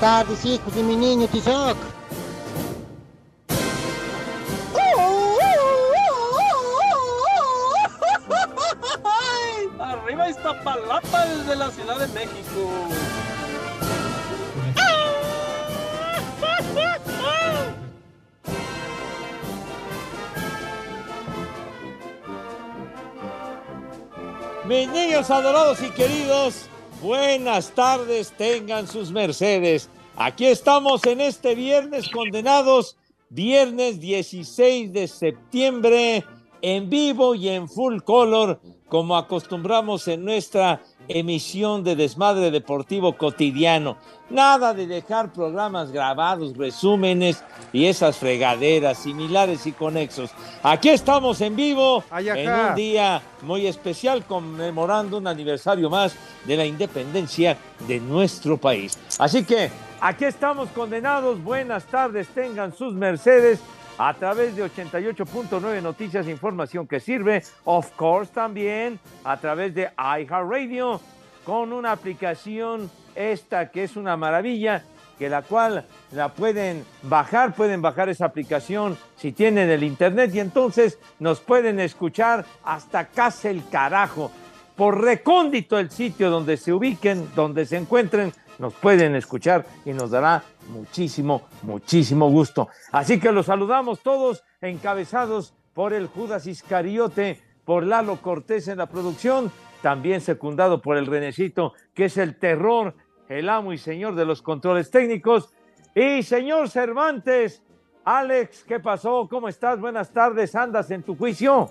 Tardes, hijos de mi niño Tizoc. Arriba Iztapalapa desde la Ciudad de México. Mis niños adorados y queridos, buenas tardes, tengan sus mercedes. Aquí estamos en este viernes condenados, viernes 16 de septiembre, en vivo y en full color, como acostumbramos en nuestra emisión de Desmadre Deportivo Cotidiano. Nada de dejar programas grabados, resúmenes y esas fregaderas similares y conexos. Aquí estamos en vivo en un día muy especial conmemorando un aniversario más de la independencia de nuestro país. Así que aquí estamos condenados. Buenas tardes, tengan sus mercedes a través de 88.9 Noticias, información que sirve. Of course también a través de iHeartRadio con una aplicación esta que es una maravilla que la cual la pueden bajar, pueden bajar esa aplicación si tienen el internet y entonces nos pueden escuchar hasta casa el carajo. Por recóndito el sitio donde se ubiquen, donde se encuentren, nos pueden escuchar y nos dará muchísimo, muchísimo gusto. Así que los saludamos todos encabezados por el Judas Iscariote, por Lalo Cortés en la producción, también secundado por el Renecito, que es el terror, el amo y señor de los controles técnicos. Y señor Cervantes, Alex, ¿qué pasó? ¿Cómo estás? Buenas tardes, ¿andas en tu juicio?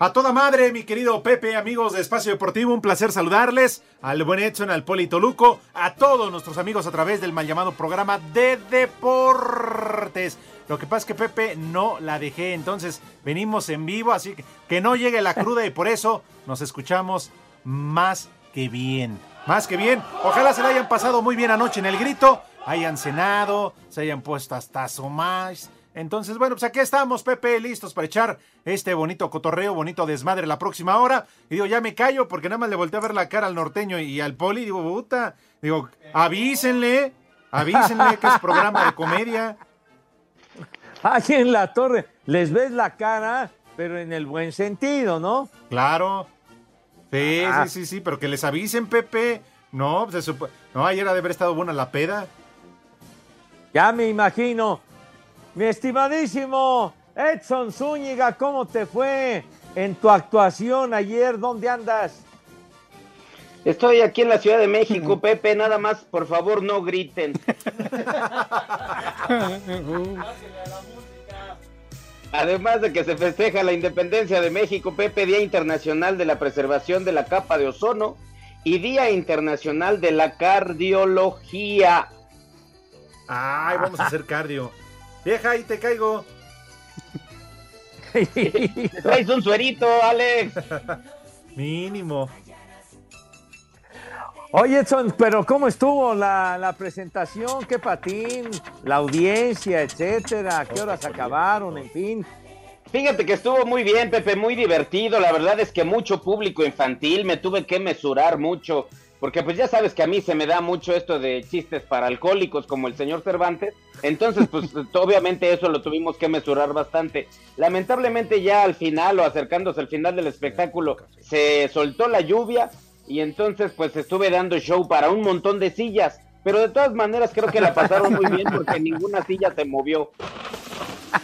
A toda madre, mi querido Pepe, amigos de Espacio Deportivo, un placer saludarles. Al buen Edson, al Polito Luco, a todos nuestros amigos a través del mal llamado programa de deportes. Lo que pasa es que Pepe no la dejé, entonces venimos en vivo, así que que no llegue la cruda y por eso nos escuchamos más que bien. Más que bien. Ojalá se la hayan pasado muy bien anoche en el grito, hayan cenado, se hayan puesto hasta su más. Entonces, bueno, pues aquí estamos, Pepe, listos para echar este bonito cotorreo, bonito desmadre la próxima hora. Y digo, ya me callo porque nada más le volteé a ver la cara al norteño y al poli. Digo, puta, digo, avísenle, avísenle que es programa de comedia. Aquí en la torre les ves la cara, pero en el buen sentido, ¿no? Claro. Sí, Ah. sí, sí, sí, pero que les avisen, Pepe. No, pues, se supo- no, ayer ha de haber estado buena la peda. Ya me imagino. Mi estimadísimo Edson Zúñiga, ¿cómo te fue en tu actuación ayer? ¿Dónde andas? Estoy aquí en la Ciudad de México, Pepe, nada más, por favor, no griten. Además de que se festeja la independencia de México, Pepe, Día Internacional de la Preservación de la Capa de Ozono y Día Internacional de la Cardiología. Ay, vamos a hacer cardio. Vieja, ahí te caigo. ¿Te traes un suerito, Alex? Mínimo. Oye, Edson, pero ¿cómo estuvo la, la presentación? ¿Qué patín? La audiencia, etcétera. ¿A qué horas acabaron? En fin. Fíjate que estuvo muy bien, Pepe, muy divertido. La verdad es que mucho público infantil, me tuve que mesurar mucho, porque pues ya sabes que a mí se me da mucho esto de chistes para alcohólicos como el señor Cervantes. Entonces, pues obviamente eso lo tuvimos que mesurar bastante. Lamentablemente ya al final o acercándose al final del espectáculo se soltó la lluvia y entonces pues estuve dando show para un montón de sillas. Pero de todas maneras creo que la pasaron muy bien porque ninguna silla se movió.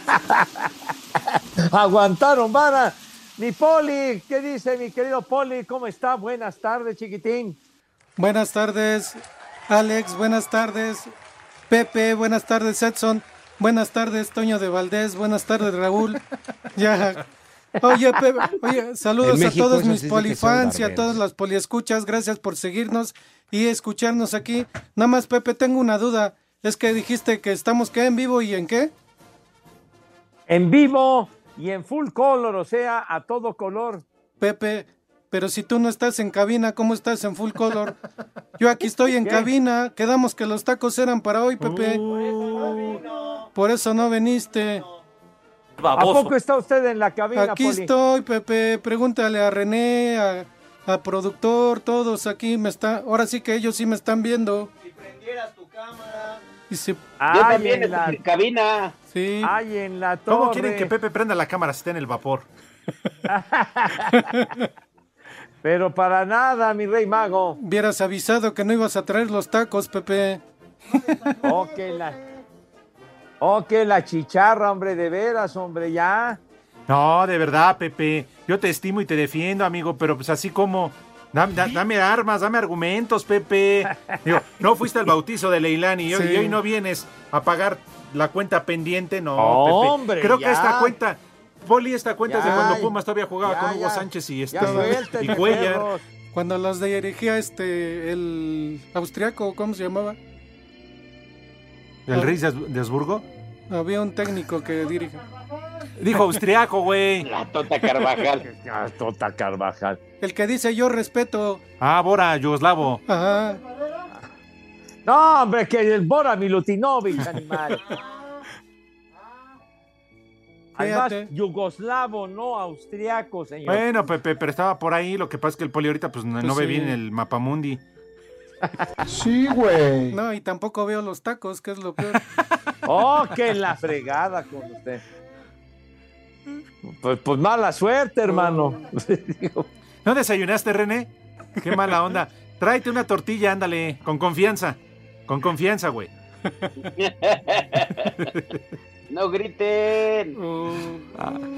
Aguantaron, vara. Mi Poli, ¿qué dice mi querido Poli? ¿Cómo está? Buenas tardes, chiquitín. Buenas tardes, Alex. Buenas tardes, Pepe. Buenas tardes, Edson. Buenas tardes, Toño de Valdés. Buenas tardes, Raúl. Ya. Oye, Pepe, oye, saludos a todos mis polifans y a todas las poliescuchas. Gracias por seguirnos y escucharnos aquí. Nada más, Pepe, tengo una duda. Es que dijiste que estamos ¿qué? en vivo y en qué? En vivo y en full color, o sea, a todo color. Pepe, pero si tú no estás en cabina, ¿cómo estás en full color? Yo aquí estoy en ¿Qué? cabina. Quedamos que los tacos eran para hoy, Pepe. Por eso no viniste. ¿A poco está usted en la cabina, Aquí Poli? estoy, Pepe. Pregúntale a René, a, a productor, todos aquí me están. Ahora sí que ellos sí me están viendo. Si prendieras tu cámara. Y si, Yo también en la, en cabina. sí. ay, en la torre. ¿Cómo quieren que Pepe prenda la cámara si está en el vapor? Pero para nada, mi rey mago. Hubieras avisado que no ibas a traer los tacos, Pepe. Oh, que la... Oh, que la chicharra, hombre, de veras, hombre, ya. No, de verdad, Pepe. Yo te estimo y te defiendo, amigo, pero pues así como. Dame, da- dame armas, dame argumentos, Pepe. Digo, no fuiste al bautizo de Leilani y, hoy- Sí. y hoy no vienes a pagar la cuenta pendiente, no, Hombre, Pepe. Creo que esta cuenta, Poli, esta cuenta es de cuando Pumas todavía jugaba ya, con Hugo ya. Sánchez y este y Cuellar. Cuando los dirigía este, el austriaco, ¿cómo se llamaba? ¿El rey de Habs- de Habsburgo? Había un técnico que dirige. Dijo austriaco, güey. La Tota Carvajal. Ah, Tota Carvajal. El que dice yo respeto. Ah, Bora, yugoslavo. Ajá. No, hombre, que el Bora Milutinovic, animal. Además, Fíjate. yugoslavo, no austriaco, señor. Bueno, Pepe, pero estaba por ahí. Lo que pasa es que el Poli ahorita pues, no, Pues no ve sí. bien el mapamundi. Sí, güey. No, y tampoco veo los tacos, que es lo peor. Oh, que la fregada con usted. Pues, pues mala suerte, hermano. Digo, ¿No desayunaste, René? Qué mala onda. Tráete una tortilla, ándale, con confianza. Con confianza, güey. No griten.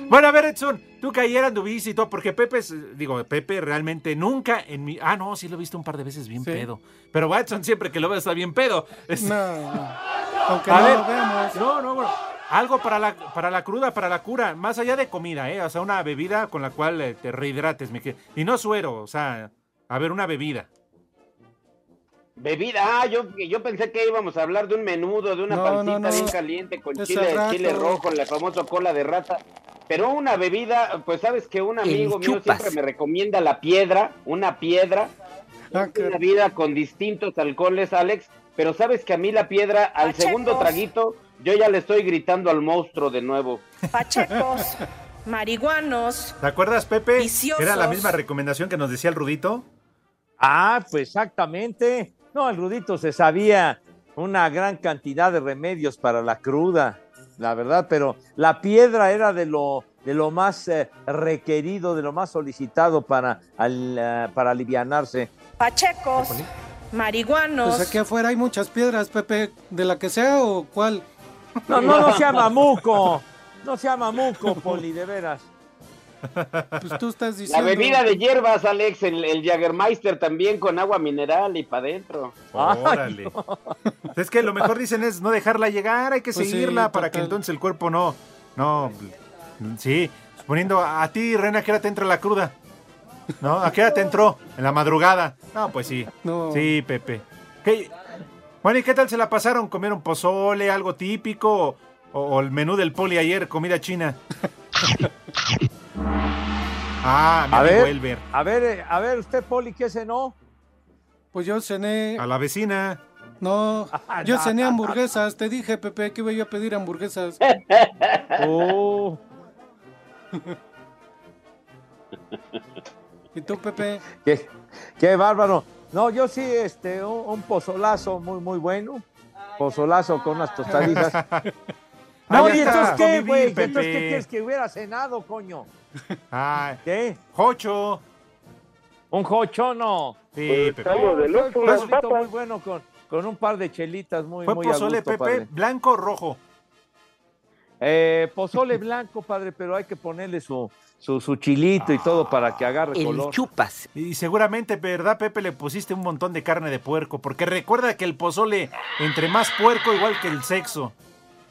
Bueno, a ver, Edson, tú que ayer anduviste y todo, porque Pepe, es- digo, Pepe realmente nunca en mi... Ah, no, sí lo he visto un par de veces bien Sí. pedo. Pero Watson siempre que lo ve está bien pedo. Es- No. Aunque A no ver. lo veamos. No, no, bueno. Algo para la, para la cruda, para la cura, más allá de comida, ¿eh? O sea, una bebida con la cual eh, te rehidrates, mi que- Y no suero, o sea, a ver, una bebida. Bebida, ah, yo, yo pensé que íbamos a hablar de un menudo, de una No, pancita no, no. bien caliente con Es chile, rato. chile rojo, la famosa cola de rata. Pero una bebida, pues sabes que un amigo mío siempre me recomienda la piedra, una piedra, Ah, una bebida con distintos alcoholes, Alex. Pero sabes que a mí la piedra, al segundo traguito, yo ya le estoy gritando al monstruo de nuevo. pachecos, marihuanos. ¿Te acuerdas, Pepe? Viciosos. Era la misma recomendación que nos decía el Rudito. Ah, pues exactamente. No, el Rudito se sabía una gran cantidad de remedios para la cruda, la verdad, pero la piedra era de lo, de lo más eh, requerido, de lo más solicitado para, al, eh, para alivianarse. Pachecos, marihuanos. Pues aquí afuera hay muchas piedras, Pepe. ¿De la que sea o cuál? No, no, no sea mamuco. No sea mamuco, Poli, de veras. Pues tú estás La diciendo. bebida de hierbas, Alex, el, el Jägermeister también con agua mineral y para adentro. Ay, Órale. Es que lo mejor dicen es no dejarla llegar, hay que Pues sí, seguirla para que entonces el cuerpo no, no, sí, suponiendo a ti, Reina, ¿a qué hora te entra la cruda? ¿No? ¿A qué hora te entró? En la madrugada. No, pues sí. No. Sí, Pepe. ¿Qué? Bueno, ¿y qué tal se la pasaron? ¿Comieron pozole, algo típico? ¿O, o el menú del poli ayer, comida china? ah, mi A ver. Elber. A ver, eh, a ver, usted, Poli, ¿qué cenó? Pues yo cené. A la vecina. No, yo cené hamburguesas. Te dije, Pepe, que iba yo a pedir hamburguesas. Oh, ¿Y tú, Pepe? Qué, qué bárbaro. No, yo sí, este, un, un pozolazo muy, muy bueno. Pozolazo con unas tostaditas. No, Ahí ¿y entonces qué, güey? ¿Entonces qué quieres que hubiera cenado, coño? Ay, ¿Qué? Jocho. ¿Un jochono? Sí, Pepe. Muy bueno con, con un par de chelitas muy, ¿Fue muy a pozole, gusto, Pepe, padre. blanco o rojo? Eh, pozole blanco, padre, pero hay que ponerle su, su, su chilito y todo para que agarre color. chupas. Y seguramente, ¿verdad, Pepe? Le pusiste un montón de carne de puerco, porque recuerda que el pozole, entre más puerco, igual que el sexo.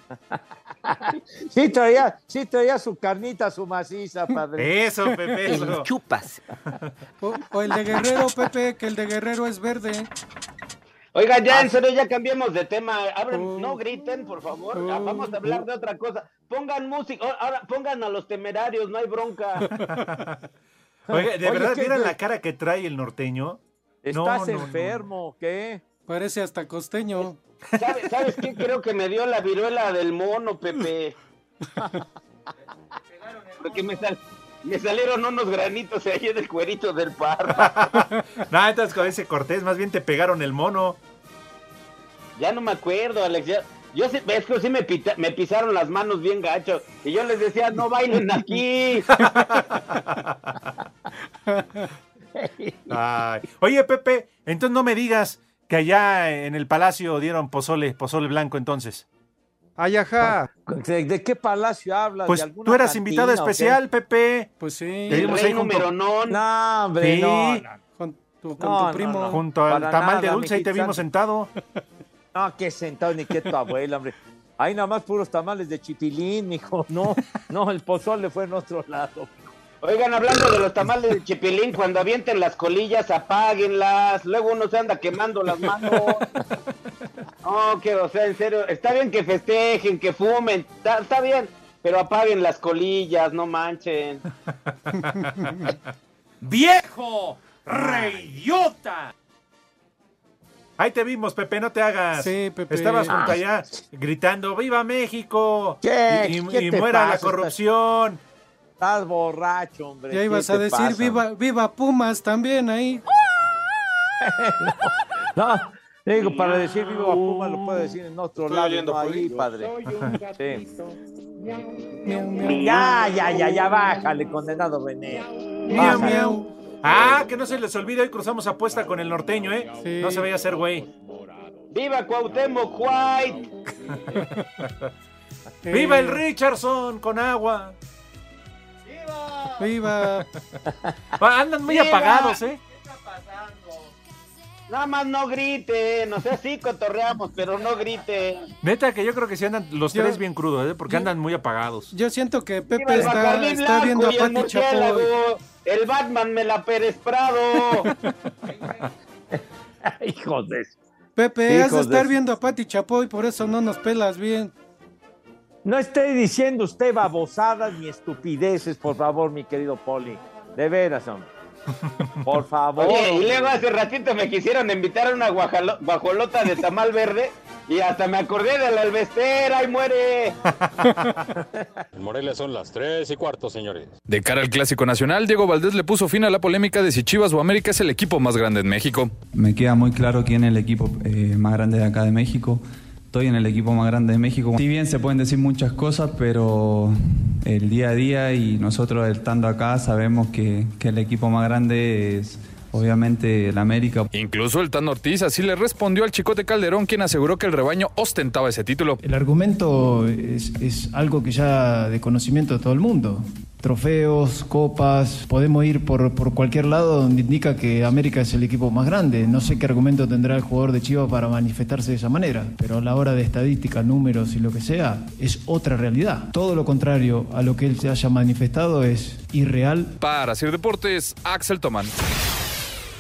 Sí traía, sí traía su carnita, su maciza, padre. Eso, Pepe, eso. chupas. O, o el de Guerrero, Pepe, que el de Guerrero es verde. Oigan, Ah. ya en serio, ya cambiemos de tema. Abren, Oh. no griten, por favor. Ah, Vamos a hablar de otra cosa. Pongan música. Oh, Ahora pongan a los temerarios, no hay bronca. Oiga, ¿de Oye, verdad ¿qué- vieron la cara que trae el norteño? ¿Estás No, no, no. enfermo? ¿Qué? Parece hasta costeño. ¿Sabes, ¿Sabes qué? Creo que me dio la viruela del mono, Pepe. Porque me, sal- me salieron unos granitos ahí en el cuerito del par. No, entonces con ese Cortés, más bien te pegaron el mono. Ya no me acuerdo, Alex. ya- yo sí, es que sí me, pita- me pisaron las manos bien gacho. Y yo les decía, no bailen aquí. Ay. Oye, Pepe, entonces no me digas que allá en el palacio dieron pozole, pozole blanco entonces. Ay, ajá. ¿De, de qué palacio hablas? Pues ¿De alguna tú eras cantina invitado qué? especial, Pepe. Pues sí. Te vimos Rey ahí junto, número non. No, hombre, Sí. no, no. Con tu, con No, tu no, primo. no. junto al Para tamal de dulce, ahí te vimos sentado. No, que sentado ni que tu abuela, hombre. Ahí nada más puros tamales de chipilín, mijo. No, no, el pozole fue en otro lado. Oigan, hablando de los tamales de chipilín, cuando avienten las colillas, apáguenlas. Luego uno se anda quemando las manos. No, que, o sea, en serio, está bien que festejen, que fumen, está, está bien, pero apaguen las colillas, no manchen. ¡Viejo! ¡Reyota! Ahí te vimos, Pepe, no te hagas. Sí, Pepe. Estabas junto Ah. allá gritando, ¡Viva México! ¿Qué? Y, y- ¿Qué y te muera la corrupción. Estás borracho, hombre. Ya ¿qué ibas a decir pasa? viva, viva Pumas también ahí. No, digo, para decir vivo a Puma lo puedo decir en otro lado, no ahí, padre. Sí. Miau, miau. Ya, ya, ya, ya, bájale, condenado René. Miau, miau. Ah, que no se les olvide, hoy cruzamos apuesta con el norteño, ¿eh? Sí. No se vaya a hacer güey. ¡Viva Cuauhtémoc White! ¡Viva el Richardson con agua! Viva. Ah, Andan muy ¡Viva! apagados, ¿eh? Nada más no griten, o sea, sí cotorreamos, pero no griten. Neta que yo creo que sí andan los Yo- tres bien crudos, ¿eh? Porque yo- andan muy apagados. Yo siento que Viva Pepe el está, está viendo a y el Pati Chapoy. El Batman me la Pérez Prado. Hijos de... Pepe, has de- estar viendo a Pati Chapoy, por eso no nos pelas bien. No esté diciendo usted babosadas ni estupideces, por favor, mi querido Poli. De veras, hombre. Por favor. Oye, y luego hace ratito me quisieron invitar a una guajalo- guajolota de tamal verde y hasta me acordé de la albestera y muere. En Morelia son las 3 y cuarto, señores. De cara al Clásico Nacional, Diego Valdés le puso fin a la polémica de si Chivas o América es el equipo más grande en México. Me queda muy claro quién es el equipo eh, más grande de acá de México. Estoy en el equipo más grande de México. Si bien se pueden decir muchas cosas, pero el día a día y nosotros estando acá sabemos que, que el equipo más grande es obviamente el América. Incluso el Tan Ortiz así le respondió al Chicote Calderón, quien aseguró que el rebaño ostentaba ese título. El argumento es, es algo que ya de conocimiento de todo el mundo. Trofeos, copas, podemos ir por, por cualquier lado donde indica que América es el equipo más grande. No sé qué argumento tendrá el jugador de Chivas para manifestarse de esa manera, pero a la hora de estadística, números y lo que sea, es otra realidad. Todo lo contrario a lo que él se haya manifestado es irreal. Para Sir Deportes, Axel Tomán.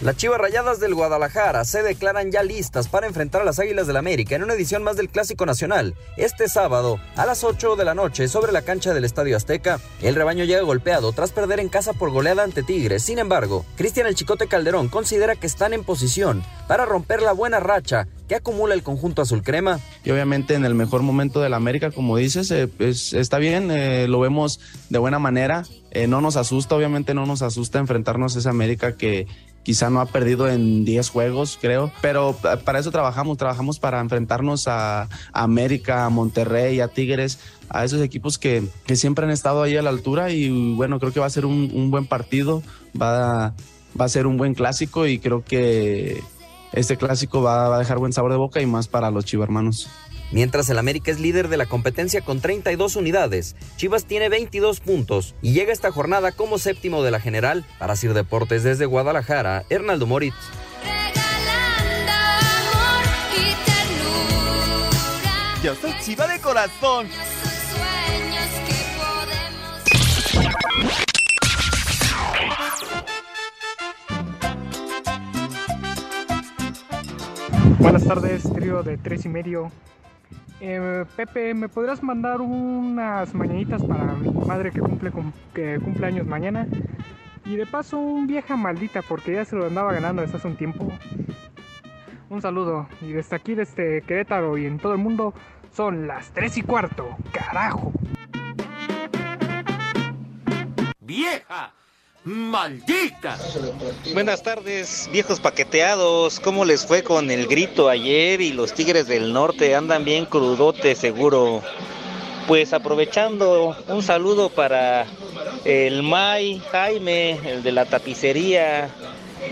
Las Chivas Rayadas del Guadalajara se declaran ya listas para enfrentar a las Águilas del América en una edición más del Clásico Nacional. Este sábado, a las 8 de la noche, sobre la cancha del Estadio Azteca, el rebaño llega golpeado tras perder en casa por goleada ante Tigres. Sin embargo, Cristian El Chicote Calderón considera que están en posición para romper la buena racha que acumula el conjunto azul crema. Y obviamente en el mejor momento de la América, como dices, eh, pues, está bien, eh, lo vemos de buena manera. Eh, no nos asusta, obviamente no nos asusta enfrentarnos a esa América que quizá no ha perdido en 10 juegos, creo, pero para eso trabajamos, trabajamos para enfrentarnos a, América, a Monterrey, a Tigres, a esos equipos que, que, siempre han estado ahí a la altura y bueno, creo que va a ser un, buen partido, va a, va a ser un buen clásico y creo que este clásico va, va a dejar buen sabor de boca y más para los chivermanos. Mientras el América es líder de la competencia con 32 unidades, Chivas tiene 22 puntos y llega esta jornada como séptimo de la general. Para Sir Deportes desde Guadalajara, Hernaldo Moritz. Yo soy Chiva de corazón. Buenas tardes, trío de tres y medio. Eh, Pepe, ¿me podrás mandar unas mañanitas para mi madre que cumple, que cumple años mañana? Y de paso, un vieja maldita, porque ya se lo andaba ganando desde hace un tiempo. Un saludo. Y desde aquí, desde Querétaro y en todo el mundo, son las tres y cuarto. ¡Carajo! ¡Vieja! ¡Maldita! Buenas tardes, viejos paqueteados. ¿Cómo les fue con el grito ayer? Y los Tigres del Norte andan bien crudotes, seguro. Pues aprovechando, un saludo para el May Jaime, el de la tapicería.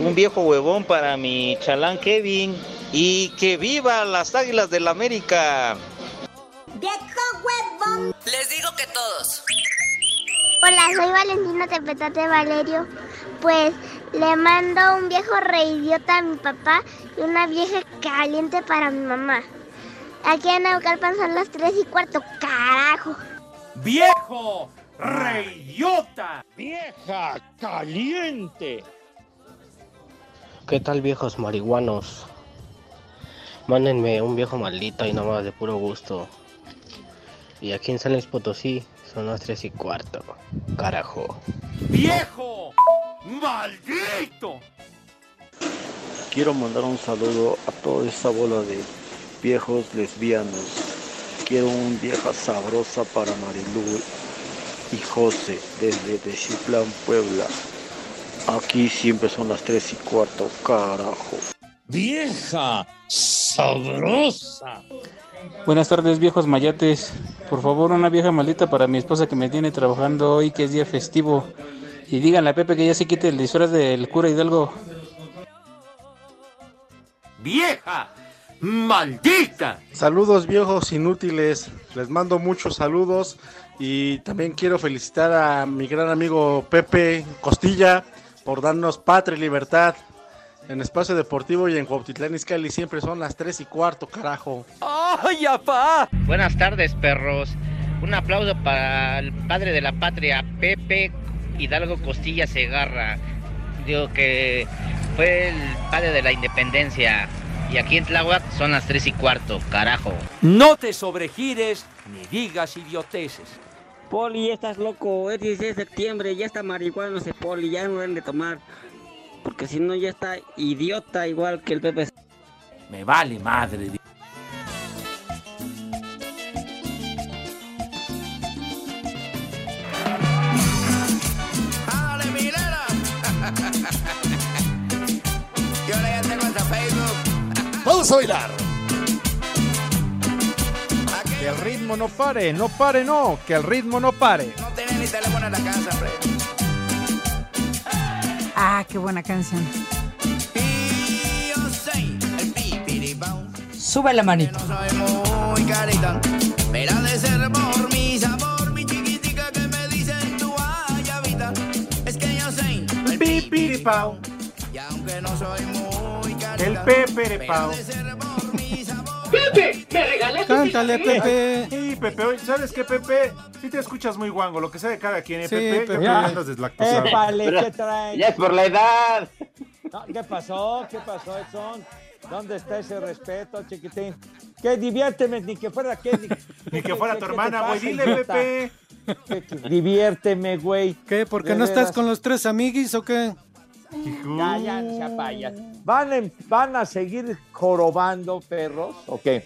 Un viejo huevón para mi chalán Kevin. Y que viva las Águilas del América. ¡Viejo huevón! Les digo que todos. Hola, soy Valentina Tepetate Valerio. Pues le mando un viejo reidiota a mi papá y una vieja caliente para mi mamá. Aquí en Naucalpan son las 3 y cuarto, carajo. ¡Viejo reidiota! ¡Vieja caliente! ¿Qué tal viejos marihuanos? Mándenme un viejo maldito y nomás de puro gusto. Y aquí en San Luis Potosí son las tres y cuarto. Carajo. ¡Viejo! ¡Maldito! Quiero mandar un saludo a toda esa bola de viejos lesbianos. Quiero un vieja sabrosa para Marilú y José desde Techiplán, Puebla. Aquí siempre son las tres y cuarto, carajo. ¡Vieja sabrosa! Buenas tardes, viejos mayates. Por favor, una vieja maldita para mi esposa que me tiene trabajando hoy, que es día festivo. Y díganle a Pepe que ya se quite el disfraz del cura Hidalgo. ¡Vieja! ¡Maldita! Saludos, viejos inútiles. Les mando muchos saludos. Y también quiero felicitar a mi gran amigo Pepe Costilla por darnos patria y libertad en Espacio Deportivo y en Cuautitlán Izcalli siempre son las 3 y cuarto, carajo. ¡Ay, apá! Buenas tardes, perros. Un aplauso para el padre de la patria, Pepe Hidalgo Costilla Segarra. Digo que fue el padre de la independencia. Y aquí en Tláhuac son las 3 y cuarto, carajo. No te sobregires ni digas idioteces. Poli, ya estás loco. Es 16 de septiembre, ya está marihuana ese Poli, ya no deben de tomar. Porque si no ya está idiota igual que el Pepe. Me vale madre. Vamos a bailar. Que el ritmo no pare, no pare, no, que el ritmo no pare. No tiene ni teléfono en la casa, hombre. Ah, qué buena canción. Sube la manito. No soy muy carita, pero ha de ser por mi sabor, mi chiquitica que me dicen tu ayavita. Es que yo soy el pipiripao. Y aunque no soy muy carita, El peperepao. Pepe, me regalé Cántale, Pepe. Pepe, oye, ¿sabes qué, Pepe? Sí te escuchas muy guango, lo que sea de cada quien, ¿eh, Sí, Pepe? Pepe. Que andas deslactosado. Épale, ¿qué trae? Ya es por la edad. No, ¿Qué pasó? ¿Qué pasó, Edson? ¿Dónde está ese respeto, chiquitín? Que diviérteme, ni que fuera que ni, Ni que fuera tu ¿qué te hermana, güey. Dile, idiota? Pepe. Que- Diviérteme, güey. ¿Qué? ¿Por qué De no estás con los tres amiguis o qué? Ya, ya, payas. ¿Van, en- ¿Van a seguir jorobando perros o qué?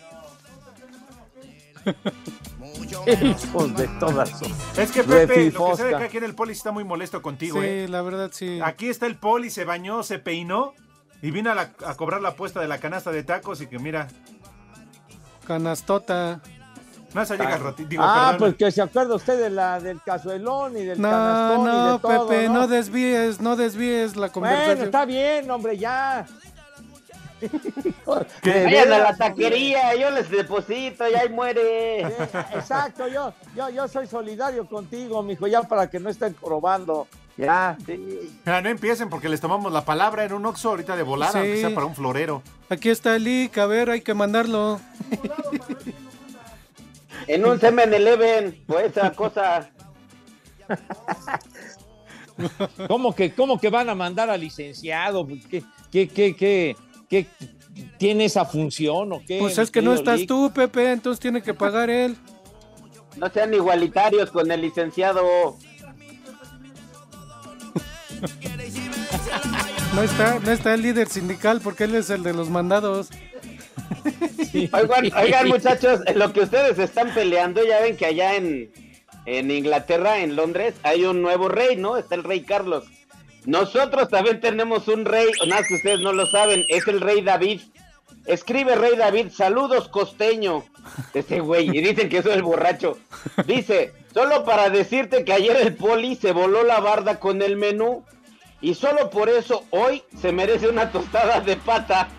Hijos de todas. Es que Pepe, lo que se ve que aquí en el poli está muy molesto contigo, Sí, ¿eh? la verdad sí. Aquí está el poli, se bañó, se peinó y vino a, la- a cobrar la apuesta de la canasta de tacos y que mira, Canastota. no se llega. Digo, ah, perdón. pues que se acuerda usted de la, del cazuelón y del No, canastón y no, de todo, Pepe, ¿no? no desvíes, no desvíes la Bueno, conversación. está bien, hombre, ya. Que De vayan a la taquería, yo les deposito y ahí muere. Exacto, yo, yo, yo soy solidario contigo, mijo, ya para que no estén probando. Ya, sí. Ah, no empiecen porque les tomamos la palabra en un oxo ahorita de volada, Sí. aunque sea para un florero. Aquí está el IC, a ver, hay que mandarlo. En un semen eleven, o esa cosa. ¿Cómo que, ¿Cómo que van a mandar al licenciado? ¿Qué, qué, qué, qué, qué tiene esa función o qué? Pues es que no estás Lick? tú, Pepe, entonces tiene que pagar él. No sean igualitarios con el licenciado. No está, no está el líder sindical porque él es el de los mandados. Oigan, oigan, muchachos, lo que ustedes están peleando, ya ven que allá en, en Inglaterra, en Londres, hay un nuevo rey, ¿no? Está el rey Carlos. Nosotros también tenemos un rey, nada que ustedes no lo saben, es el rey David. Escribe rey David, saludos costeño. Ese güey, y dicen que soy el borracho. Dice, solo para decirte que ayer el poli se voló la barda con el menú y solo por eso hoy se merece una tostada de pata.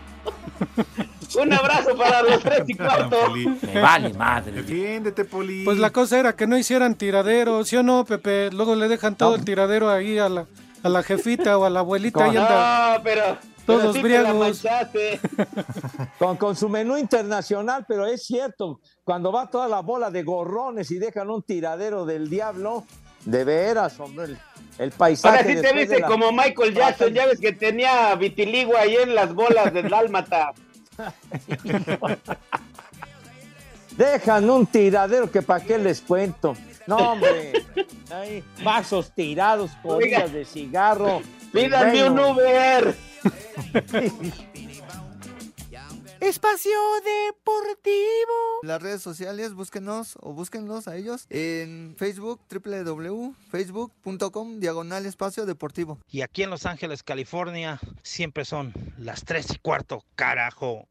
Un abrazo para los tres y cuarto. Me vale madre. Defiéndete, poli. Pues la cosa era que no hicieran tiradero, ¿sí o no, Pepe? Luego le dejan todo el tiradero ahí a la, a la jefita o a la abuelita y anda. No, pero, Todos pero sí. Con, con su menú internacional, pero es cierto, cuando va toda la bola de gorrones y dejan un tiradero del diablo, de veras, hombre, el, el paisaje. Ahora sí te viste la- como Michael Jackson, ya ves que tenía vitiligo ahí en las bolas del dálmata. Dejan un tiradero que para qué les cuento. No, hombre. Ahí, vasos tirados, colillas de cigarro. Pídanme un. Uber. Espacio Deportivo. Las redes sociales, búsquenos o búsquenlos a ellos en Facebook, www.facebook.com, diagonal espacio deportivo. Y aquí en Los Ángeles, California, siempre son las 3 y cuarto, carajo.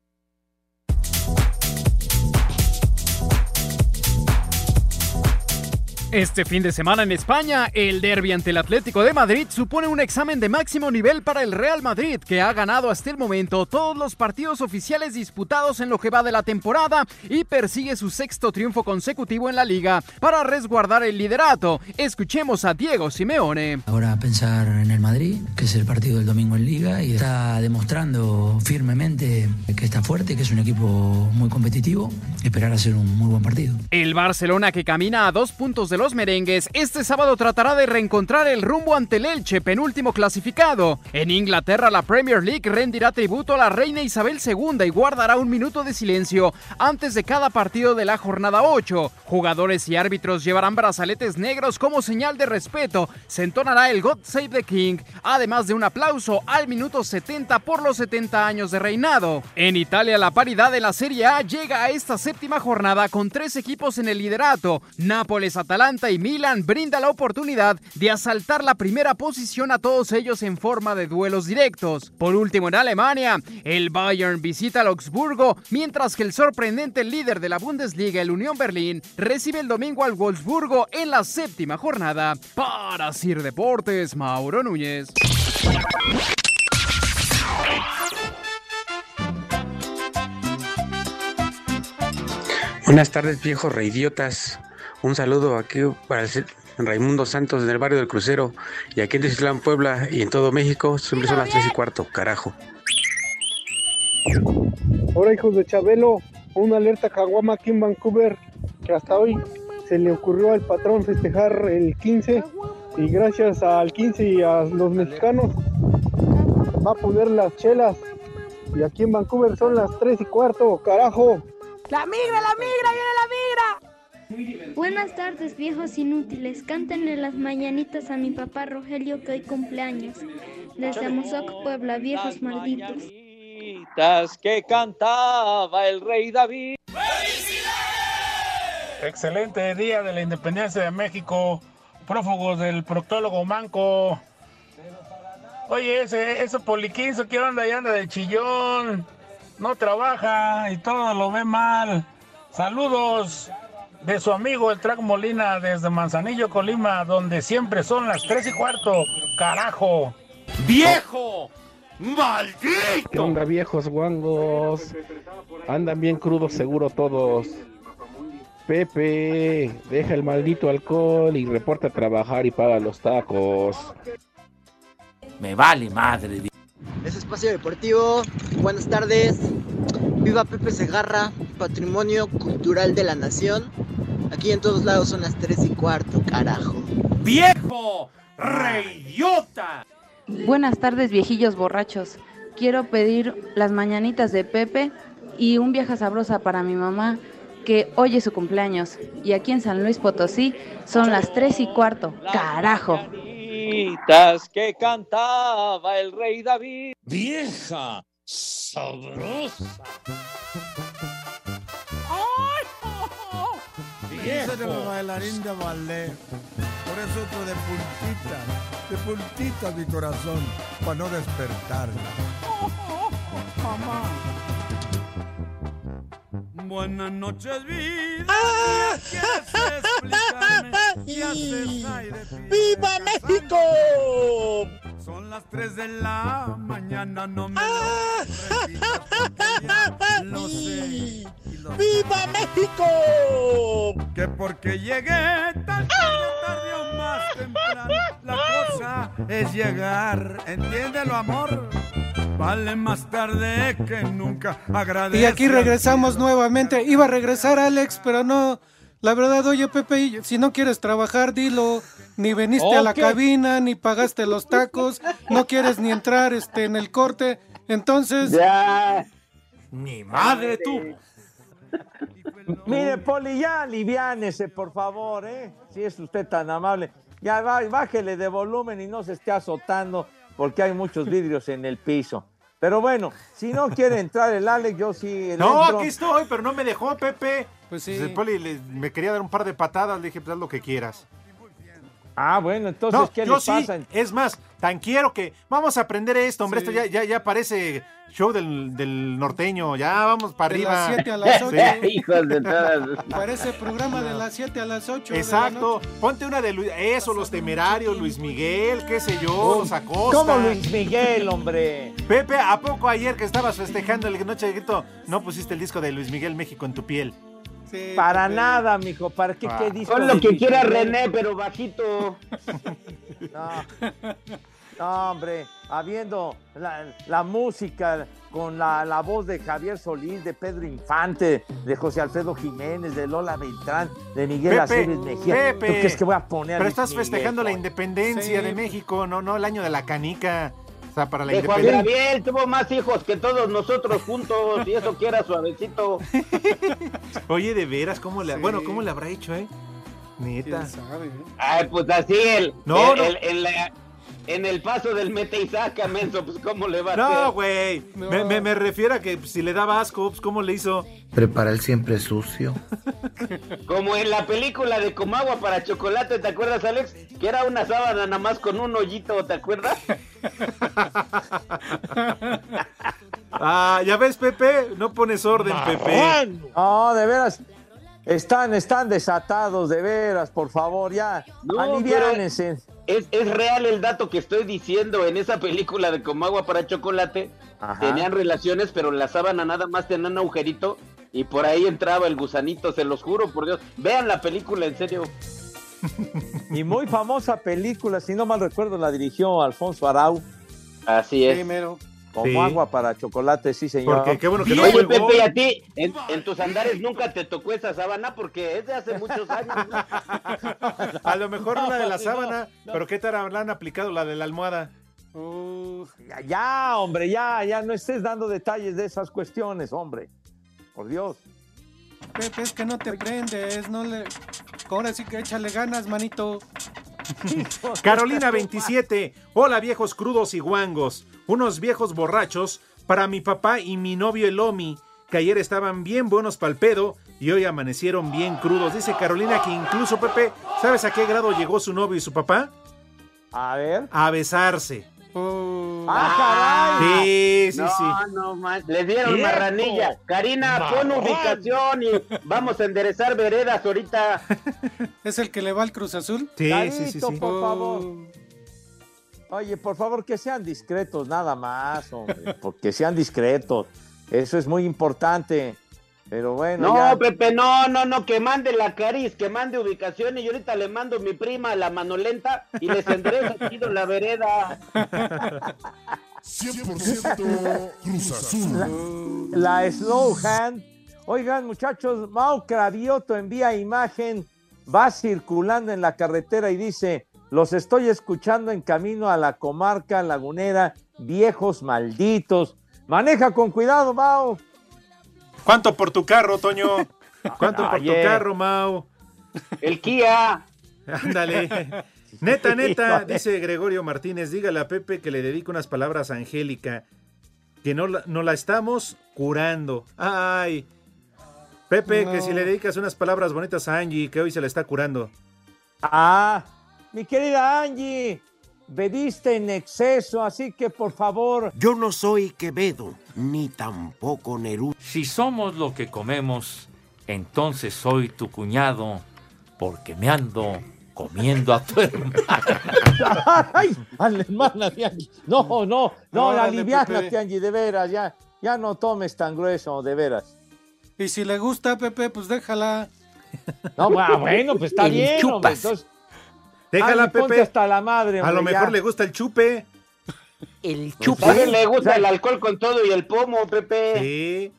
Este fin de semana en España, el derby ante el Atlético de Madrid supone un examen de máximo nivel para el Real Madrid, que ha ganado hasta el momento todos los partidos oficiales disputados en lo que va de la temporada y persigue su sexto triunfo consecutivo en la liga para resguardar el liderato. Escuchemos a Diego Simeone. Ahora pensar en el Madrid, que es el partido del domingo en Liga, y está demostrando firmemente que está fuerte, que es un equipo muy competitivo. Esperar a ser un muy buen partido. El Barcelona que camina a dos puntos los merengues, este sábado tratará de reencontrar el rumbo ante el Elche, penúltimo clasificado. En Inglaterra, la Premier League rendirá tributo a la reina Isabel II y guardará un minuto de silencio antes de cada partido de la jornada 8. Jugadores y árbitros llevarán brazaletes negros como señal de respeto. Se entonará el God Save the King, además de un aplauso al minuto 70 por los 70 años de reinado. En Italia, la paridad de la Serie A llega a esta séptima jornada con tres equipos en el liderato. Nápoles, Atalanta y Milan brinda la oportunidad de asaltar la primera posición a todos ellos en forma de duelos directos. Por último, en Alemania, el Bayern visita al Augsburgo, mientras que el sorprendente líder de la Bundesliga, el Unión Berlín, recibe el domingo al Wolfsburgo en la séptima jornada. Para Sir Deportes, Mauro Núñez. Buenas tardes, viejos reidiotas. Un saludo aquí para el Raimundo Santos del barrio del Crucero y aquí en Tizitlán, Puebla y en todo México siempre son las 3 y cuarto, carajo. Ahora, hijos de Chabelo, una alerta caguama aquí en Vancouver, que hasta hoy se le ocurrió al patrón festejar el 15 y gracias al 15 y a los mexicanos va a poner las chelas y aquí en Vancouver son las 3 y cuarto, carajo. La migra, la migra, viene la migra. Buenas tardes, viejos inútiles. Cántenle las mañanitas a mi papá Rogelio que hoy cumpleaños. Desde Amozoc, Puebla, viejos malditos. Mañanitas que cantaba el rey David. Excelente día de la independencia de México. Prófugos del proctólogo Manco. Oye, ese, ese poliquinzo, ¿qué onda? Ya anda de chillón. No trabaja y todo lo ve mal. Saludos de su amigo el Track Molina desde Manzanillo, Colima, donde siempre son las tres y cuarto. Carajo. ¡Viejo! ¿Qué ¡Maldito! onda, viejos guangos? Andan bien crudos seguro todos. Pepe, deja el maldito alcohol y reporta a trabajar y paga los tacos. Me vale madre. Es Espacio Deportivo, buenas tardes. Viva Pepe Segarra, patrimonio cultural de la nación. Aquí en todos lados son las 3 y cuarto, carajo. ¡Viejo! ¡Reyota! Buenas tardes, viejillos borrachos. Quiero pedir las mañanitas de Pepe y un viaje sabrosa para mi mamá, que hoy es su cumpleaños. Y aquí en San Luis Potosí son las 3 y cuarto. ¡Carajo! Mañanitas que cantaba el rey David. ¡Vieja! ¡Sabrosa! Ese de los bailarín de ballet. Por eso tú de puntita, de puntita mi corazón, para no despertarla. Mamá. Buenas noches, vida. ¿Quieres explicarme qué haces ahí de pie? ¡Viva México! Son las 3 de la mañana, no me lo sé. ¡Viva. México! Que porque llegué tan tarde o más temprano, la cosa es llegar. Entiéndelo, amor. Vale más tarde que nunca. Agradece. Y aquí regresamos nuevamente. Iba a regresar Alex, pero no. La verdad, oye Pepe, si no quieres trabajar, dilo. Ni veniste a la cabina, ni pagaste los tacos, no quieres ni entrar este, en el corte. Entonces. Ya. Ni madre tú. Mire, Poli, ya aliviánese, por favor, ¿eh? Si es usted tan amable. Ya va- bájele de volumen y no se esté azotando porque hay muchos vidrios en el piso. Pero bueno, si no quiere entrar el Alex, yo sí No, entro. aquí estoy, pero no me dejó, Pepe. Pues sí. El poli le- me quería dar un par de patadas, le dije, pues haz lo que quieras. Ah, bueno, entonces, no, ¿qué yo le sí, pasa? Es más, tan quiero que vamos a aprender esto, hombre. Sí. Esto ya, ya, ya parece show del, del norteño. Ya vamos para De arriba. las 7 a las 8. Sí. Hijos de todas. Parece programa de las 7 a las 8. Exacto. Ponte una de Luis, eso, los temerarios, Luis Miguel, qué sé yo, los Acosta. ¿Cómo Luis Miguel, hombre? Pepe, ¿a poco ayer que estabas festejando el Noche de Grito no pusiste el disco de Luis Miguel México en tu piel? Para nada, mijo. ¿Para qué? Ah. ¿Qué disco Con lo que quiera? René, pero bajito. No, No, hombre, habiendo la, la música con la, la voz de Javier Solís, de Pedro Infante, de José Alfredo Jiménez, de Lola Beltrán, de Miguel Aceves Mejía. Pepe. ¿Tú crees que voy a poner a Pero estás Miguel, festejando la independencia Sí. de México, no, no el año de la canica. Sea, para la De Juan. Gabriel tuvo más hijos que todos nosotros juntos y eso que era suavecito. Oye, de veras, ¿cómo le, bueno, ¿cómo le habrá hecho, eh? Neta. Ay, pues así el, No, el- no. el- en, la- en el paso del mete y saca, menso, pues cómo le va a No, güey. Me, me- me refiero a que pues, si le daba asco, pues, ¿cómo le hizo? Prepara el siempre sucio. Como en la película de Como agua para chocolate, ¿te acuerdas, Alex? Que era una sábana nada más con un hoyito, ¿te acuerdas? Ah, ya ves, Pepe, no pones orden, Pepe. No, de veras. Están, están desatados, de veras, por favor, ya. No, aliviánense. Es, es real el dato que estoy diciendo. En esa película de Como agua para chocolate, Ajá. tenían relaciones, pero la sábana nada más tenía un agujerito y por ahí entraba el gusanito, se los juro, por Dios. Vean la película, en serio. Y muy famosa película, si no mal recuerdo, la dirigió Alfonso Arau. Así es. Primero. Como Sí. agua para chocolate, sí, señor. Porque qué bueno que no Oye, fue el Pepe, y a ti, en, en tus andares nunca te tocó esa sábana porque es de hace muchos años. ¿no? A lo mejor una de la No, sábana, no. pero ¿qué tal habrán aplicado la de la almohada? Ya, ya, hombre, ya, ya no estés dando detalles de esas cuestiones, hombre. Por Dios. Pepe, es que no te prendes, no le... Ahora sí que échale ganas, manito. Carolina 27. Hola viejos crudos y guangos. Unos viejos borrachos para mi papá y mi novio Elomi, que ayer estaban bien buenos pa'l pedo y hoy amanecieron bien crudos. Dice Carolina que incluso Pepe, ¿sabes a qué grado llegó su novio y su papá? A ver. A besarse. ¡Ah, caray! Sí, sí, no, sí. no, man. Le dieron Viejo. marranilla. Karina, pon ubicación y vamos a enderezar veredas ahorita. ¿Es el que le va al Cruz Azul? Sí, Carito, por favor. Oye, por favor, que sean discretos, nada más, hombre. Porque sean discretos. Eso es muy importante. Pero bueno, No, ya. Pepe, no, no, no, que mande la Caris, que mande ubicación y yo ahorita le mando a mi prima la manolenta y les enderezo aquí en la vereda. 100% Cruz Azul. La Slow Hand. Oigan, muchachos, Mau Cravioto envía imagen, va circulando en la carretera y dice: Los estoy escuchando en camino a la comarca lagunera, viejos malditos. Maneja con cuidado, Mau. ¿Cuánto por tu carro, Toño? ¿Cuánto por tu carro, Mau? El Kia. Ándale. Neta, neta, dice Gregorio Martínez, dígale a Pepe que le dedico unas palabras a Angélica, que no la, no la estamos curando. Ay. Pepe, que si le dedicas unas palabras bonitas a Angie, que hoy se la está curando. Ah, mi querida Angie, bebiste en exceso, así que por favor. Yo no soy Quevedo, ni tampoco Neruda. Si somos lo que comemos, entonces soy tu cuñado, porque me ando comiendo a tu hermano. ¡Ay! Aliviánate, Angie. No, no, no, Órale, aliviánate. Angie, de veras, ya, ya no tomes tan grueso, de veras. Y si le gusta, Pepe, pues déjala. No, bueno, pues está El bien, hombre, chupas. entonces, Déjala, ponte Pepe. hasta la madre, A lo hombre, mejor ya. le gusta el chupe. El También le gusta el alcohol con todo y el pomo, Pepe. Sí.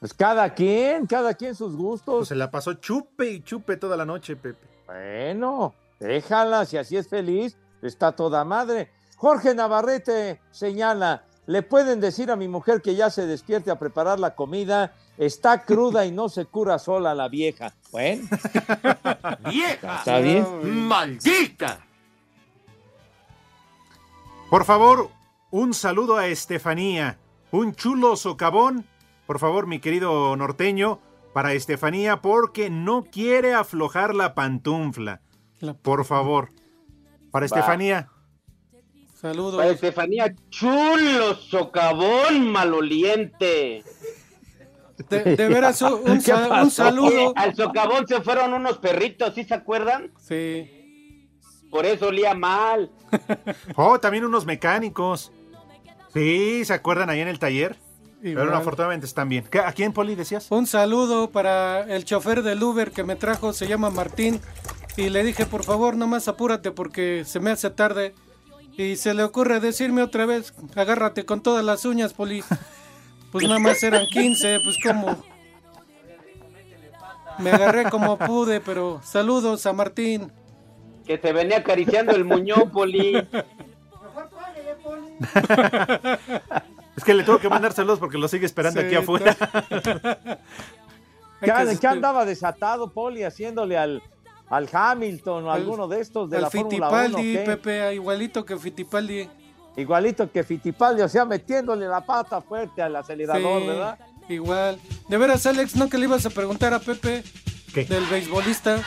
Pues cada quien, cada quien sus gustos. Pues se la pasó chupe y chupe toda la noche, Pepe. Bueno, déjala, si así es feliz, está toda madre. Jorge Navarrete señala, le pueden decir a mi mujer que ya se despierte a preparar la comida, está cruda y no se cura sola la vieja. Bueno, ¡Vieja! está bien. ¡Maldita! Por favor, un saludo a Estefanía. Un chulo socavón. Por favor, mi querido norteño, para Estefanía, porque no quiere aflojar la pantufla. Por favor. Para. Estefanía. Saludos. Para Estefanía, chulo socavón maloliente. De, de veras, un, saludo. Al socavón se fueron unos perritos, ¿sí se acuerdan? Sí. Por eso olía mal. Oh, también unos mecánicos. Sí, ¿se acuerdan ahí en el taller? Pero afortunadamente están bien. ¿Qué- ¿A quién, Poli, decías? Un saludo para el chofer del Uber que me trajo, se llama Martín. Y le dije, por favor, nomás apúrate porque se me hace tarde. Y se le ocurre decirme otra vez, agárrate con todas las uñas, Poli. Pues nada más eran 15, pues como... Me agarré como pude, pero saludos a Martín. Que te venía acariciando el muñón, Poli. Es que le tengo que mandar saludos porque lo sigue esperando Sí, aquí afuera. ¿Qué, qué andaba desatado, Poli, haciéndole al, al Hamilton o Al- alguno de estos de Al la Fórmula 1? Fittipaldi, ¿qué? Pepe, igualito que Fittipaldi. Igualito que Fittipaldi, o sea, metiéndole la pata fuerte al acelerador, Sí, ¿verdad? Igual. De veras, Alex, ¿no que le ibas a preguntar a Pepe? Del beisbolista.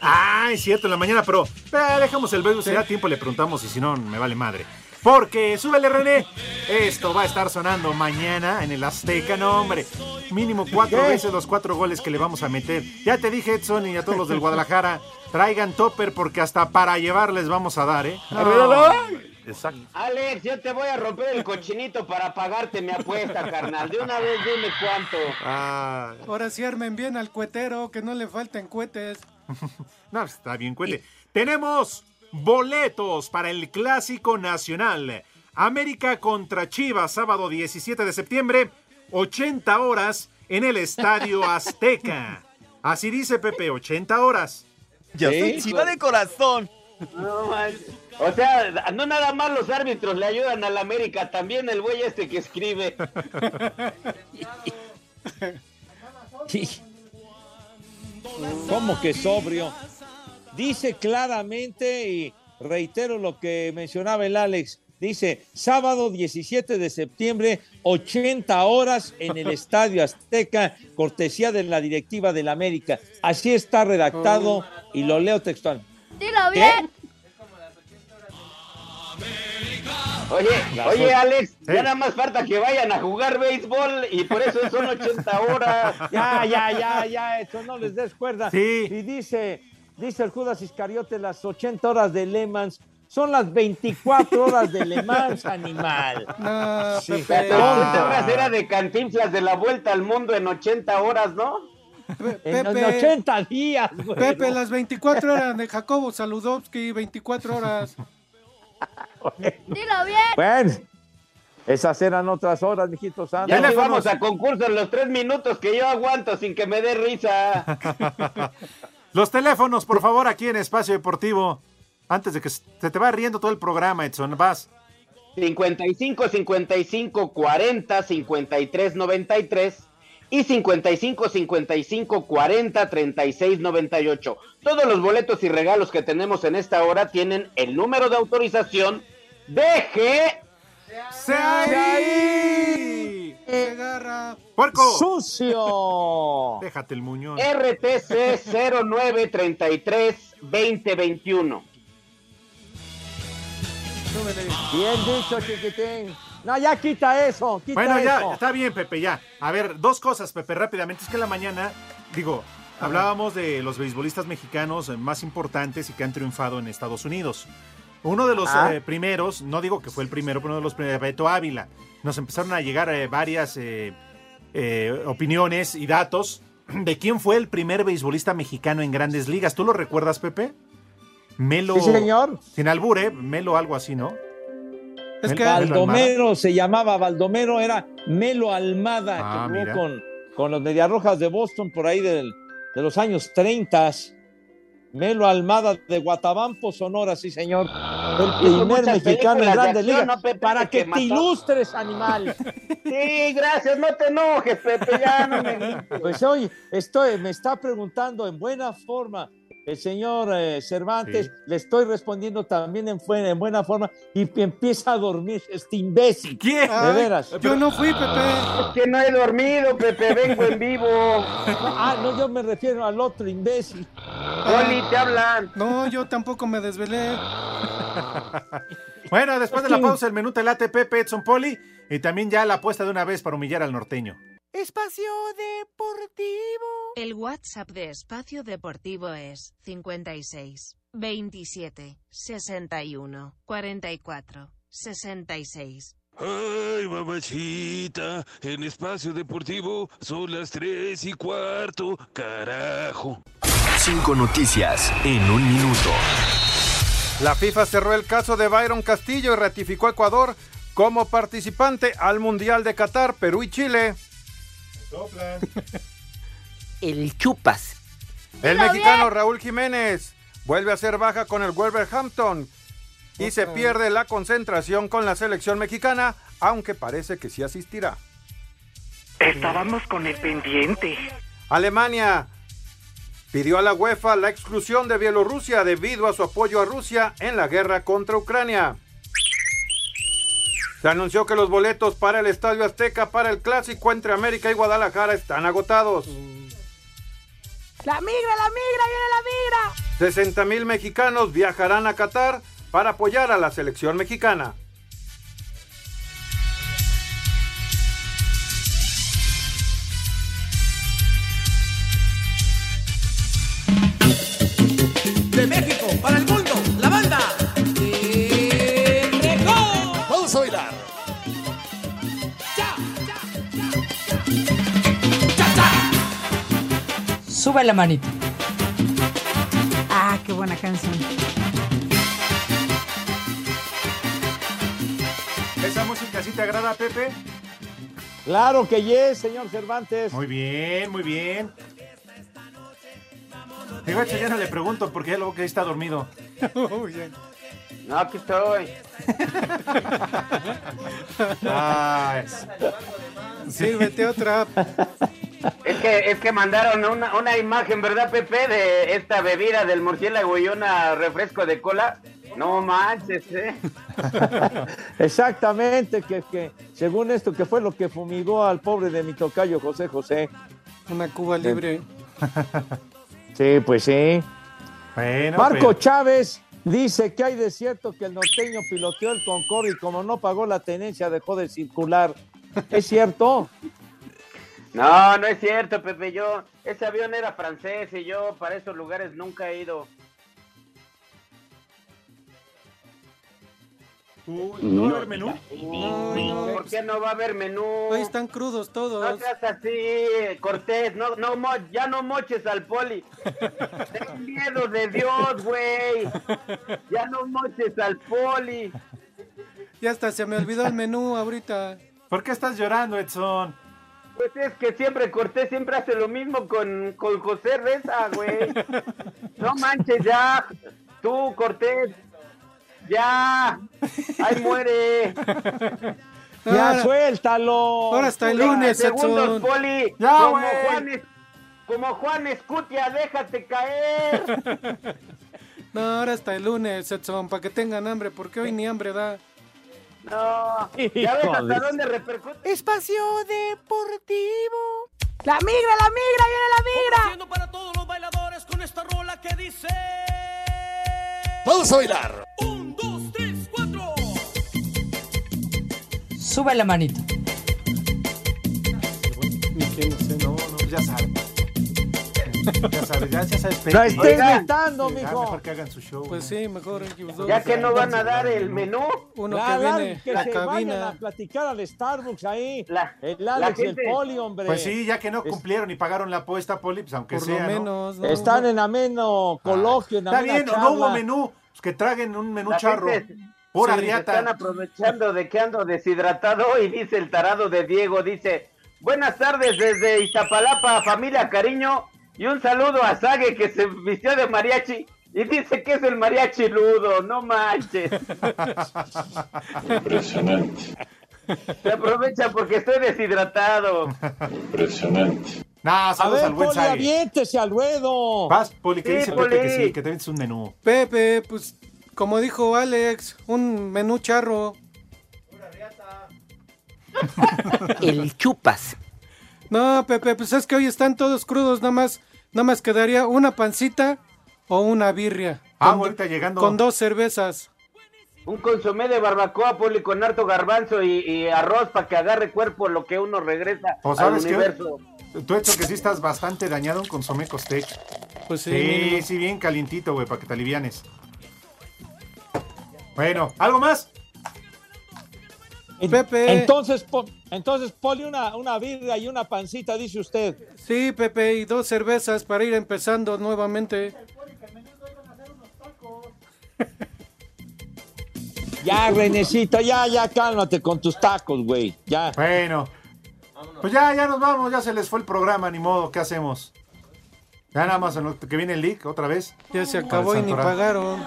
Ah, es cierto, en la mañana, pero eh, dejamos el béisbol, si da tiempo le preguntamos y si no, me vale madre. Porque, súbele René, esto va a estar sonando mañana en el Azteca, no hombre. Mínimo cuatro ¿Qué? veces los cuatro goles que le vamos a meter. Ya te dije, Edson, y a todos los del Guadalajara, traigan topper porque hasta para llevarles vamos a dar, ¿eh? Ah, Exacto. Alex, yo te voy a romper el cochinito para pagarte mi apuesta, carnal. De una vez dime cuánto. Ah, Ahora sí armen bien al cuetero, que no le falten cohetes. No, pues, está bien, cuente. Tenemos boletos para el Clásico Nacional. América contra Chivas, sábado 17 de septiembre, 80 horas en el Estadio Azteca. Así dice Pepe, 80 horas. Yo soy chiva de corazón. No, man. O sea, no nada más los árbitros le ayudan al América, también el güey este que escribe. ¿Cómo que sobrio? Dice claramente, y reitero lo que mencionaba el Alex, dice sábado 17 de septiembre, 80 horas en el Estadio Azteca, cortesía de la directiva del América. Así está redactado y lo leo textual. Dilo bien. Oye, Las oye. Alex, Sí. ya nada más falta que vayan a jugar béisbol y por eso son 80 horas. Ya, ya, ya, ya, eso no les des cuerda. Sí. Y dice, dice el Judas Iscariote, las 80 horas de Le Mans son las 24 horas de Le Mans, animal. No, Sí, Pepe. Las 80 horas era de cantinflas de la vuelta al mundo en 80 horas, ¿no? En, en Pepe. 80 días, güey. Pepe, las 24 horas de Jacobo Saludowski, 24 horas. Dilo bien. Bueno, esas eran otras horas, mijito santo. Ya Teléfonos. vamos a concurso en los tres minutos que yo aguanto sin que me dé risa. Los teléfonos, por favor, aquí en Espacio Deportivo. Antes de que se te va riendo todo el programa, Edson, vas. 55 55 40 53 93 y 55 55 40 36 98. Todos los boletos y regalos que tenemos en esta hora tienen el número de autorización de ¡Se ahí! Segarra. ¡Puerco! ¡Sucio! Déjate el muñón. RTC 0933 2021. Bien dicho, chiquitín. No, ya quita eso, quita Bueno, ya, eso. está bien, Pepe, ya. A ver, dos cosas, Pepe, rápidamente. Es que en la mañana, digo, hablábamos de los beisbolistas mexicanos más importantes y que han triunfado en Estados Unidos. Uno de los Ah. eh, primeros, no digo que fue el primero, pero uno de los primeros, Beto Ávila. Nos empezaron a llegar eh, varias eh, eh, opiniones y datos de quién fue el primer beisbolista mexicano en grandes ligas. ¿Tú lo recuerdas, Pepe? Melo. Sí, señor. Sin albure, Melo algo así, ¿no? Es Mel- que. Baldomero se llamaba Baldomero, era Melo Almada, Ah, que jugó mira. con, con los Mediarrojas de Boston por ahí del- de los años 30. Melo Almada de Guatabampo, Sonora, sí, señor. El Hizo primer mexicano en Grandes Ligas. ¿no? Para Que que te ilustres, animal. Sí, gracias, no te enojes, Pepe, ya no me Pues oye, estoy, me está preguntando en buena forma el señor eh, Cervantes, Sí. le estoy respondiendo también en, buen- en buena forma y empieza a dormir este imbécil. ¿Quién? De veras. Yo no fui, Pepe. Es que no he dormido, Pepe, vengo en vivo. Ah, no, yo me refiero al otro imbécil. Oli, te hablan. No, yo tampoco me desvelé. Bueno, después de la pausa, el menú telate Pepe Edson Poli y también ya la apuesta de una vez para humillar al norteño. Espacio Deportivo. El WhatsApp de Espacio Deportivo es 56 27 61 44 66. Ay, mamachita, en espacio deportivo son las tres y cuarto, carajo. Cinco noticias en un minuto. La FIFA cerró el caso de Byron Castillo y ratificó a Ecuador como participante al Mundial de Qatar, Perú y Chile. El chupas. El mexicano Raúl Jiménez vuelve a ser baja con el Wolverhampton y se pierde la concentración con la selección mexicana, aunque parece que sí asistirá. Estábamos con el pendiente. Alemania pidió a la UEFA la exclusión de Bielorrusia debido a su apoyo a Rusia en la guerra contra Ucrania. Se anunció que los boletos para el Estadio Azteca para el clásico entre América y Guadalajara están agotados. La migra, la migra, viene la migra. 60 mil mexicanos viajarán a Qatar para apoyar a la selección mexicana. De México para el mundo, la banda. Vamos a bailar. Sube la manita. Ah, qué buena canción. ¿Esa música sí te agrada, Pepe? Claro que yes, señor Cervantes. Muy bien, muy bien. Digo, ya no le pregunto porque ya luego que ahí está dormido. No, aquí estoy. Ay. Sírvete otra. Es que, es que mandaron una, una imagen, ¿verdad, Pepe? De esta bebida del murciélago y una refresco de cola. No manches, ¿eh? Exactamente, que, que según esto, que fue lo que fumigó al pobre de mi tocayo José José. Una Cuba libre. Sí, pues sí. Bueno, Marco pero- Chávez dice que hay de cierto que el norteño piloteó el Concorde y como no pagó la tenencia dejó de circular. ¿Es cierto? No, no es cierto, Pepe. Yo, ese avión era francés y yo para esos lugares nunca he ido. ¿No va a haber menú? ¿Por qué no va a haber menú? Hoy están crudos No todos. seas así, Cortés, no, no, mo- ya no moches al poli. Ten miedo de Dios, güey. Ya no moches al poli. Ya hasta se me olvidó el menú ahorita. ¿Por qué estás llorando, Edson? Pues es que siempre Cortés siempre hace lo mismo con, con José Reza, güey. No manches ya. Tú, Cortés. Ya. Ahí muere. Ya Ahora- suéltalo. Ahora hasta el 30 lunes, segundos, Edson. Poli. Ya, como güey. Juan, Es- como Juan Escutia, déjate caer. No, ahora hasta el lunes, Edson, para que tengan hambre, porque hoy ni hambre da. No. ¿Ya ves hasta Híjole. dónde repercute? Espacio Deportivo. La migra, la migra, viene la migra. Haciendo para todos los bailadores con esta rola que dice. Vamos a bailar. Un, dos, tres, cuatro. Sube la manito. Ni quién no sé. No, no, ya sabes. Ya sabes, ya, ya sabes. La gritando, Ah, mijo. mejor que hagan su show. Pues sí, mejor. dos. Ya que no van a dar el menú. Uno La- que la- viene que a se vayan a cabina. platicar al Starbucks ahí. La- el la Alex gente- el Poli, hombre. Pues sí, ya que no cumplieron y pagaron la apuesta, Poli, pues aunque Por sea, lo ¿no? menos. ¿no? Están en ameno coloquio, en Está bien, no charla. hubo menú. Pues que traguen un menú La charro. gente- Pura Se están riata. aprovechando de que ando deshidratado y dice el tarado de Diego, dice, buenas tardes desde Iztapalapa, familia cariño, y un saludo a Sague que se vistió de mariachi y dice que es el mariachi ludo, no manches. Impresionante, Se aprovecha porque estoy deshidratado. impresionante. Nah, A saludos ver, al buen Poli, aviéntese al ruedo. Vas, Poli, que Sí, dice Poli. Pepe que sí, que te vendes un menú. Pepe, pues como dijo Alex, un menú charro. El chupas. No, Pepe, pues es que hoy están todos crudos, nada más, nada más quedaría una pancita o una birria. Ah, Con- ahorita llegando. Con dos cervezas. Un consomé de barbacoa, Poli, con harto garbanzo y, y arroz para que agarre cuerpo lo que uno regresa ¿O al sabes qué? universo. Tú hecho que sí estás bastante dañado un consomé costech. Pues sí, Sí, mínimo. sí, bien calientito, güey, para que te alivianes. Bueno, ¿algo más? Pepe. Entonces, po- entonces Poli, una, una birria y una pancita, dice usted. Sí, Pepe, y dos cervezas para ir empezando nuevamente. Ya, Renecita, ya, ya, cálmate con tus tacos, güey. Ya. Bueno. Pues ya, ya nos vamos, ya se les fue el programa, ni modo, ¿qué hacemos? Ya nada más en lo que viene el leak otra vez. Ya se acabó y ni pagaron.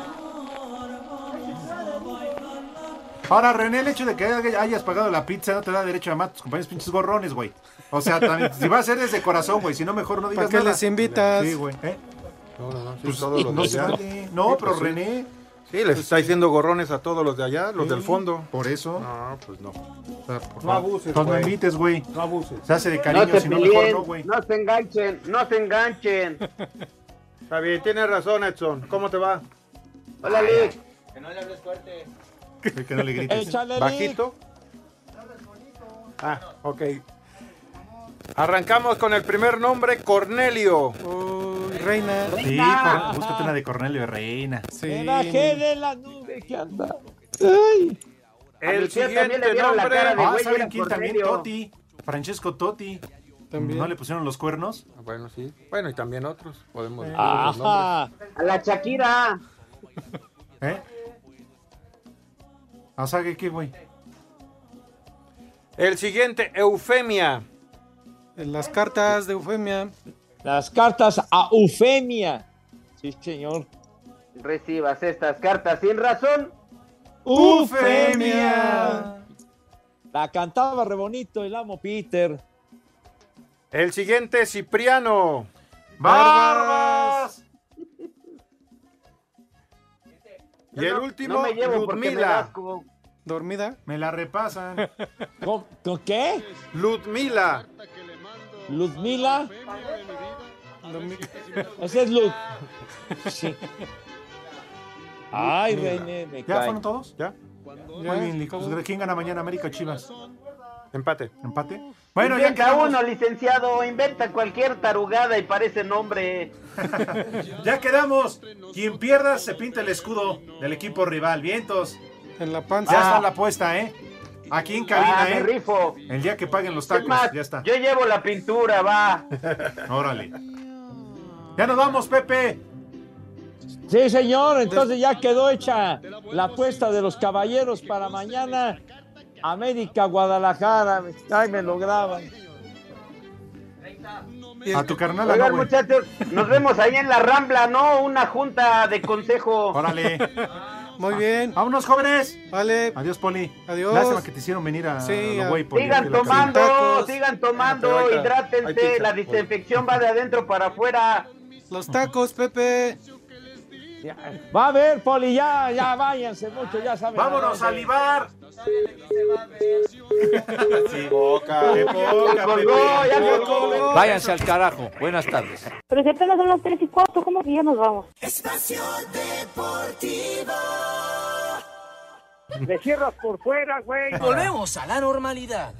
Ahora, René, el hecho de que hayas pagado la pizza no te da derecho a llamar a tus compañeros pinches gorrones, güey. O sea, también, si va a ser desde corazón, güey, si no, mejor no digas ¿Para qué nada. les invitas? Sí, güey. ¿eh? No, no, no, sí, Pues, todos los no de allá. No, pero pues sí. René. Sí, les está diciendo gorrones a todos los de allá, los Sí, del fondo. Por eso. No, pues no. O sea, por No abuses, Entonces no güey. invites, güey. No abuses. Se hace de No cariño, si no, mejor no, güey. no se enganchen, no se enganchen. Está bien, tienes razón, Edson. ¿Cómo te va? Hola, Lick. Que no le grites. Échale, Lick. ¿Bajito? Ah, ok. Arrancamos con el primer nombre, Cornelio. Uy, reina. Sí, cor- búscate una de Cornelio Reina. Sí. Me bajé de la nube que anda. Ay. El tía también le siguiente vieron la cara de nombre. Ah, güey, ¿saben quién también? Cornelio. Totti. Francesco Totti. También. ¿No le pusieron los cuernos? Ah, Bueno, sí. Bueno, y también otros. Podemos decir los nombres. Ajá. A la Shakira. ¿Eh? ¿A Sague qué, güey? El siguiente, Eufemia. Las cartas de Eufemia. Las cartas a Eufemia. Sí, señor. Recibas estas cartas sin razón. Eufemia. La cantaba re bonito el amo Peter. El siguiente, Cipriano. ¡Barbas! Y el último, no me llevo porque me da Ludmila. ¿Dormida? Me la repasan. ¿Con, con qué? Ludmila. ¿Luzmila? Ese es Luz. Sí. Ay, René, me ¿Ya cae. fueron todos? ¿Ya? Muy bien, Lico. Pues, ¿Quién gana mañana? América o Chivas. Empate. ¿Empate? Bueno, ya inventa quedamos, uno, licenciado, inventa cualquier tarugada y parece nombre. ya quedamos. Quien pierda se pinta el escudo del equipo rival. Vientos. En la Ya panza. está la apuesta, ¿eh? Aquí en cabina, Ah, ¿eh? rifo. El día que paguen los tacos, más, ya está. yo llevo la pintura, va. Órale. Ya nos vamos, Pepe. Sí, señor, entonces ya quedó hecha la apuesta de los caballeros para mañana. América, Guadalajara. Ay, me lo graban. A tu carnal, Oigan, no, muchachos, nos vemos ahí en la Rambla, ¿no? Una junta de consejo. Órale. Muy bien. Vámonos, jóvenes. Vale. Adiós, Poli. Adiós. Lástima que te hicieron venir a Sí, lo a- güey, Poli, Sigan tomando, Tacos. sigan tomando, va, ahí hidrátense, pizza. la desinfección va de adentro para afuera. Los tacos, Pepe. Va a ver, Poli, ya, ya váyanse mucho, ya saben. Vámonos a libar. Sí, boca. Qué poca, Ya colgó, Pepe. ya colgó. Váyanse al carajo. Buenas tardes. Pero si apenas son las 3 y 4, ¿cómo que ya nos vamos? Espacio Deportivo. Me cierras por fuera, güey. Volvemos a la normalidad.